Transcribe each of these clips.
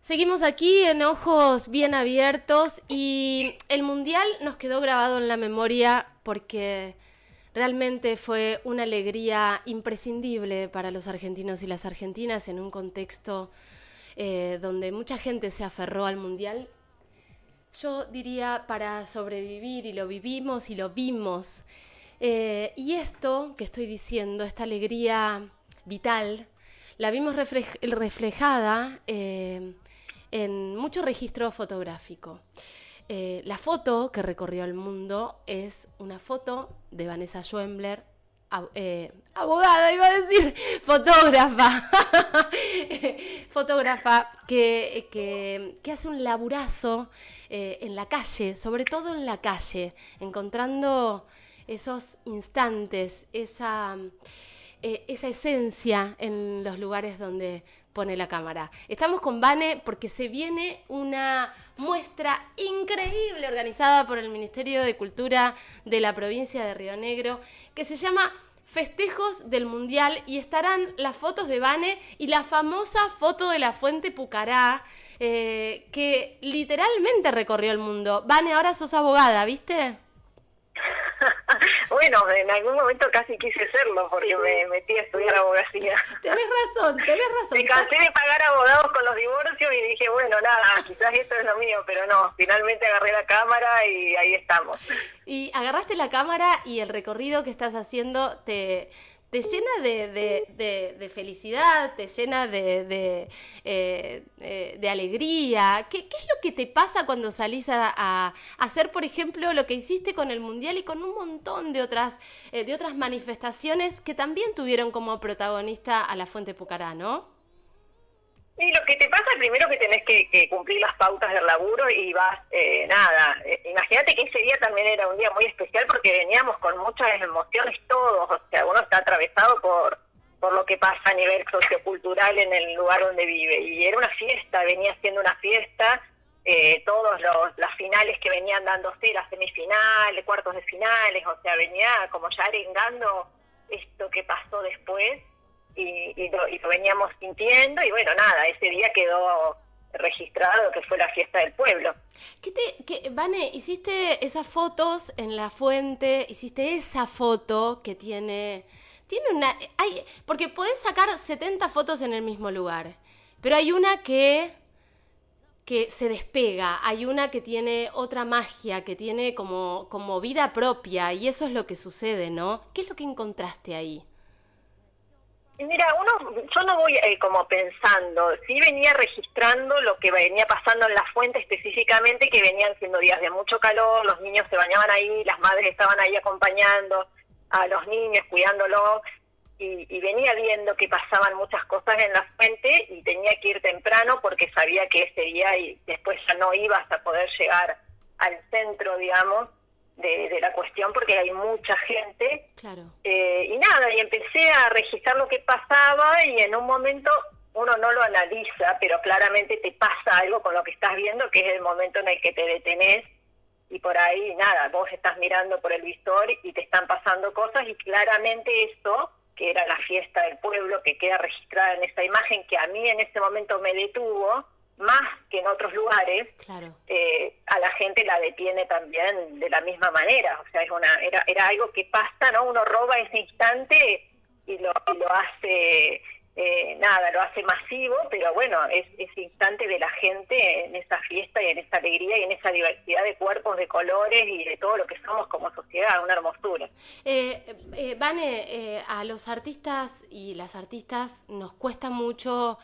Seguimos aquí en ojos bien abiertos y el Mundial nos quedó grabado en la memoria porque realmente fue una alegría imprescindible para los argentinos y las argentinas en un contexto eh, donde mucha gente se aferró al Mundial. Yo diría para sobrevivir y lo vivimos y lo vimos. Eh, y esto que estoy diciendo, esta alegría vital, la vimos reflejada eh, en mucho registro fotográfico. Eh, la foto que recorrió el mundo es una foto de Vanessa Schwembler, eh, abogada, iba a decir, fotógrafa, fotógrafa que, que, hace un laburazo en la calle, sobre todo en la calle, encontrando esos instantes, esa eh, esa esencia en los lugares donde pone la cámara. Estamos con Vane porque se viene una muestra increíble organizada por el Ministerio de Cultura de la provincia de Río Negro que se llama Festejos del Mundial y estarán las fotos de Vane y la famosa foto de la fuente Pucará eh, que literalmente recorrió el mundo. Vane, ahora sos abogada, ¿viste? Bueno, en algún momento casi quise serlo porque me metí a estudiar abogacía. Tenés razón, tenés razón. Me cansé de pagar abogados con los divorcios y dije, bueno, nada, quizás esto es lo mío, pero no, finalmente agarré la cámara y ahí estamos. Y agarraste la cámara y el recorrido que estás haciendo te te llena de, felicidad, te llena de, eh, eh, alegría. ¿Qué, es lo que te pasa cuando salís a, hacer, por ejemplo, lo que hiciste con el Mundial y con un montón de otras, eh, de otras manifestaciones que también tuvieron como protagonista a la Fuente Pucará, ¿no? Que te pasa primero que tenés que, cumplir las pautas del laburo y vas, eh, nada, eh, imagínate que ese día también era un día muy especial porque veníamos con muchas emociones todos, o sea, uno está atravesado por, por lo que pasa a nivel sociocultural en el lugar donde vive. Y era una fiesta, venía siendo una fiesta, eh, todos los, las finales que venían dándose, las semifinales, cuartos de finales, o sea, venía como ya arengando esto que pasó después y, lo, veníamos sintiendo y bueno, nada, ese día quedó registrado que fue la fiesta del pueblo. ¿Qué te, qué, Vane, hiciste esas fotos en la fuente, hiciste esa foto que tiene, tiene una, hay, porque podés sacar 70 fotos en el mismo lugar, pero hay una que que se despega, hay una que tiene otra magia, que tiene como, como vida propia, y eso es lo que sucede, ¿no? ¿Qué es lo que encontraste ahí? Mira, uno, yo no voy eh, como pensando, sí venía registrando lo que venía pasando en la fuente específicamente, que venían siendo días de mucho calor, los niños se bañaban ahí, las madres estaban ahí acompañando a los niños, cuidándolos, y, y venía viendo que pasaban muchas cosas en la fuente y tenía que ir temprano porque sabía que ese día y después ya no iba hasta poder llegar al centro, digamos, de, la cuestión porque hay mucha gente. Claro. Eh, y nada, y empecé a registrar lo que pasaba y en un momento uno no lo analiza, pero claramente te pasa algo con lo que estás viendo, que es el momento en el que te detenés y por ahí nada, vos estás mirando por el visor y te están pasando cosas y claramente eso, que era la fiesta del pueblo que queda registrada en esa imagen que a mí en ese momento me detuvo, más que en otros lugares, eh, a la gente la detiene también de la misma manera. O sea, es una, era, era algo que pasa, ¿no? Uno roba ese instante y lo, y lo hace eh, nada, lo hace masivo, pero bueno, es instante de la gente en esa fiesta y en esa alegría y en esa diversidad de cuerpos, de colores y de todo lo que somos como sociedad, una hermosura. Eh, eh, Vane, eh, a los artistas y las artistas nos cuesta mucho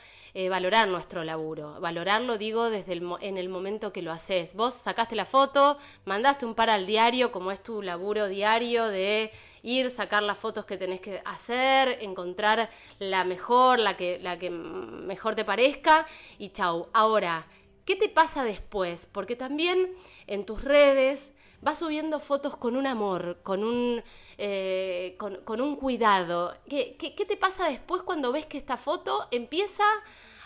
valorar nuestro laburo, valorarlo digo desde el, en el momento que lo haces. Vos sacaste la foto, mandaste un par al diario, como es tu laburo diario de ir, sacar las fotos que tenés que hacer, encontrar la mejor, la que, la que mejor te parezca y chau. Ahora, ¿qué te pasa después? Porque también en tus redes vas subiendo fotos con un amor, con un, eh, con, un cuidado. ¿Qué, ¿Qué, te pasa después cuando ves que esta foto empieza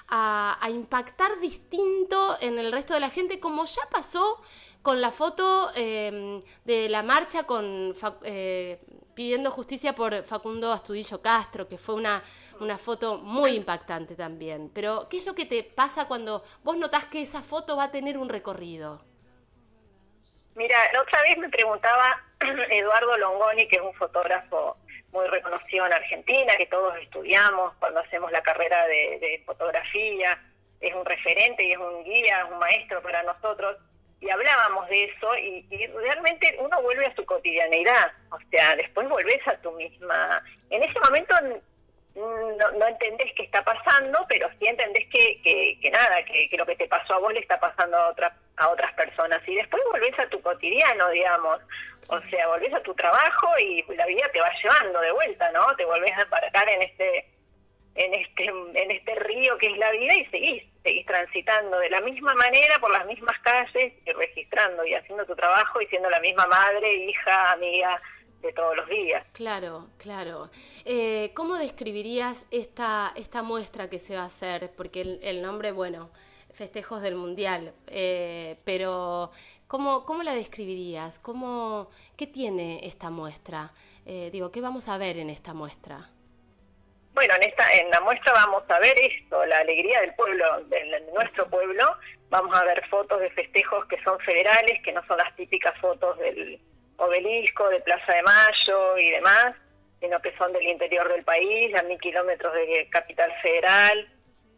a, impactar distinto en el resto de la gente, como ya pasó con la foto eh, de la marcha con eh, pidiendo justicia por Facundo Astudillo Castro, que fue una, una foto muy impactante también. Pero, ¿qué es lo que te pasa cuando vos notás que esa foto va a tener un recorrido? Mira, la otra vez me preguntaba Eduardo Longoni, que es un fotógrafo muy reconocido en Argentina, que todos estudiamos cuando hacemos la carrera de, fotografía, es un referente y es un guía, un maestro para nosotros, y hablábamos de eso y, y, realmente uno vuelve a su cotidianeidad, o sea, después volvés a tu misma... En ese momento no, no entendés qué está pasando, pero sí entendés que, que, nada, que, que, lo que te pasó a vos le está pasando a, otra, a otras personas. Y después volvés a tu cotidiano, digamos. O sea, volvés a tu trabajo y la vida te va llevando de vuelta, ¿no? Te volvés a embarcar en este en este en este río que es la vida y seguís seguís transitando de la misma manera por las mismas calles y registrando y haciendo tu trabajo y siendo la misma madre, hija, amiga, de todos los días. Claro, claro. Eh, ¿Cómo describirías esta, esta muestra que se va a hacer? Porque el, nombre, bueno, festejos del Mundial, eh, pero ¿cómo, ¿cómo la describirías? ¿Cómo, ¿Qué tiene esta muestra? Eh, digo, ¿qué vamos a ver en esta muestra? Bueno, en, esta, en la muestra vamos a ver esto, la alegría del pueblo, de nuestro pueblo. Vamos a ver fotos de festejos que son federales, que no son las típicas fotos del, obelisco, de Plaza de Mayo y demás, sino que son del interior del país, a mil kilómetros de Capital Federal.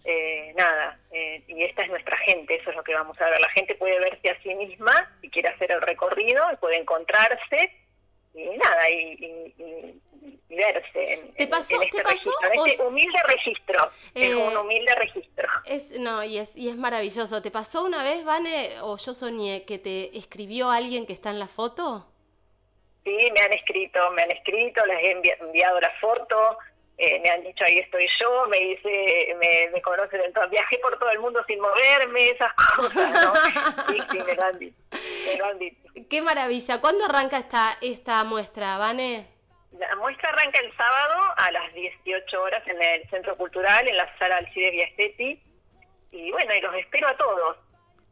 Eh, nada, eh, y esta es nuestra gente, eso es lo que vamos a ver. La gente puede verse a sí misma si quiere hacer el recorrido, puede encontrarse y nada, y, verse en, ¿Te pasó, este registro, este humilde registro. es un eh, humilde registro. Es, no, y es, y es maravilloso. ¿Te pasó una vez, Vane, o yo soñé, que te escribió alguien que está en la foto? Sí, me han escrito, me han escrito, les he enviado la foto, eh, me han dicho ahí estoy yo, me dice, me, me conocen entonces, viajé por todo el mundo sin moverme, esas cosas, ¿no? sí, sí, me lo han dicho, Qué maravilla. ¿Cuándo arranca esta, esta muestra, Vane? La muestra arranca el sábado a las 18 horas en el Centro Cultural, en la sala Alcides Viastetti. Y bueno, y los espero a todos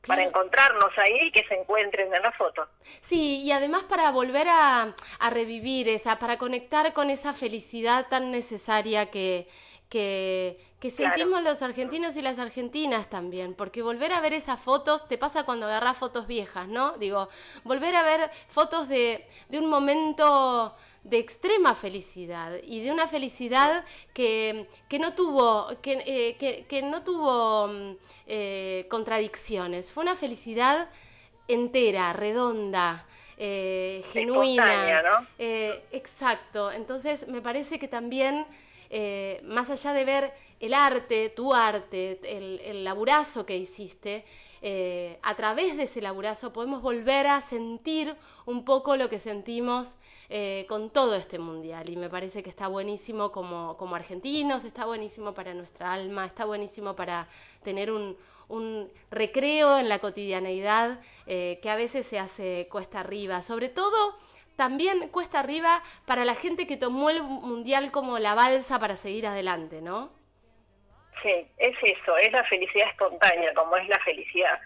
para encontrarnos ahí y que se encuentren en la foto. Sí, y además para volver a, a revivir esa, para conectar con esa felicidad tan necesaria que, que, que sentimos los argentinos y las argentinas también, porque volver a ver esas fotos te pasa cuando agarras fotos viejas, ¿no? Digo, volver a ver fotos de, de un momento de extrema felicidad y de una felicidad que, que no tuvo, que, eh, que, que no tuvo mm, eh, contradicciones, fue una felicidad entera, redonda. Eh, genuina. ¿no? exacto. Entonces me parece que también eh, más allá de ver el arte, tu arte, el, laburazo que hiciste, eh, a través de ese laburazo podemos volver a sentir un poco lo que sentimos eh, con todo este mundial. Y me parece que está buenísimo como, como argentinos, está buenísimo para nuestra alma, está buenísimo para tener un, un recreo en la cotidianeidad que a veces se hace cuesta arriba. Sobre todo también cuesta arriba para la gente que tomó el mundial como la balsa para seguir adelante, ¿no? Sí, es eso, es la felicidad espontánea, como es la felicidad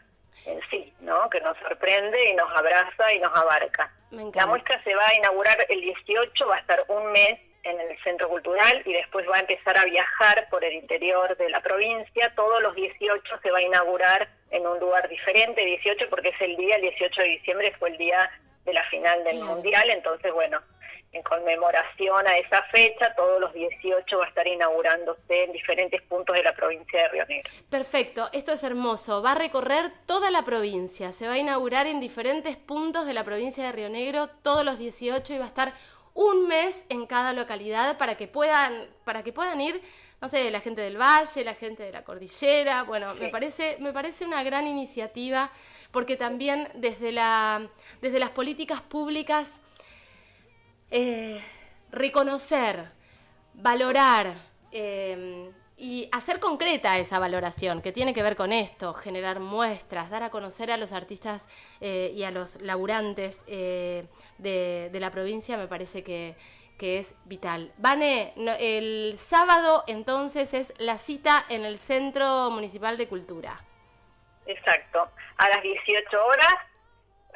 en sí, ¿no? Que nos sorprende y nos abraza y nos abarca. La muestra se va a inaugurar el 18, va a estar un mes en el Centro Cultural y después va a empezar a viajar por el interior de la provincia. Todos los 18 se va a inaugurar en un lugar diferente, 18 porque es el día, el 18 de diciembre fue el día de la final del Mundial, entonces bueno, en conmemoración a esa fecha, todos los 18 va a estar inaugurándose en diferentes puntos de la provincia de Río Negro. Perfecto, esto es hermoso, va a recorrer toda la provincia, se va a inaugurar en diferentes puntos de la provincia de Río Negro todos los 18 y va a estar un mes en cada localidad para que puedan, para que puedan ir, no sé, la gente del valle, la gente de la cordillera, bueno, me parece, me parece una gran iniciativa porque también desde, la, desde las políticas públicas eh, reconocer, valorar eh, y hacer concreta esa valoración que tiene que ver con esto, generar muestras, dar a conocer a los artistas eh, y a los laburantes de, la provincia me parece que, es vital. Vane, el sábado entonces es la cita en el Centro Municipal de Cultura. Exacto. A las 18 horas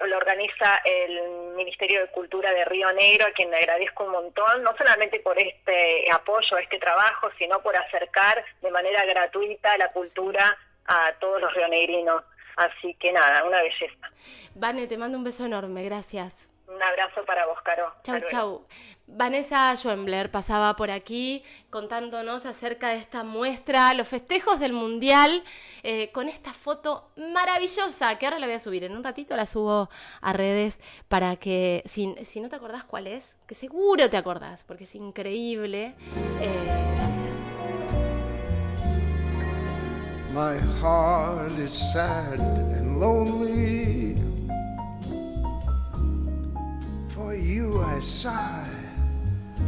lo organiza el Ministerio de Cultura de Río Negro, a quien le agradezco un montón, no solamente por este apoyo este trabajo, sino por acercar de manera gratuita la cultura a todos los rionegrinos. Así que nada, una belleza. Vane, te mando un beso enorme, gracias. Un abrazo para vos, Caro. Chau, chau. Vanessa Schoembler pasaba por aquí contándonos acerca de esta muestra, los festejos del Mundial, eh, con esta foto maravillosa que ahora la voy a subir. En un ratito la subo a redes para que, si, si no te acordás cuál es, que seguro te acordás, porque es increíble. Eh, My heart is sad and lonely. For you I sigh.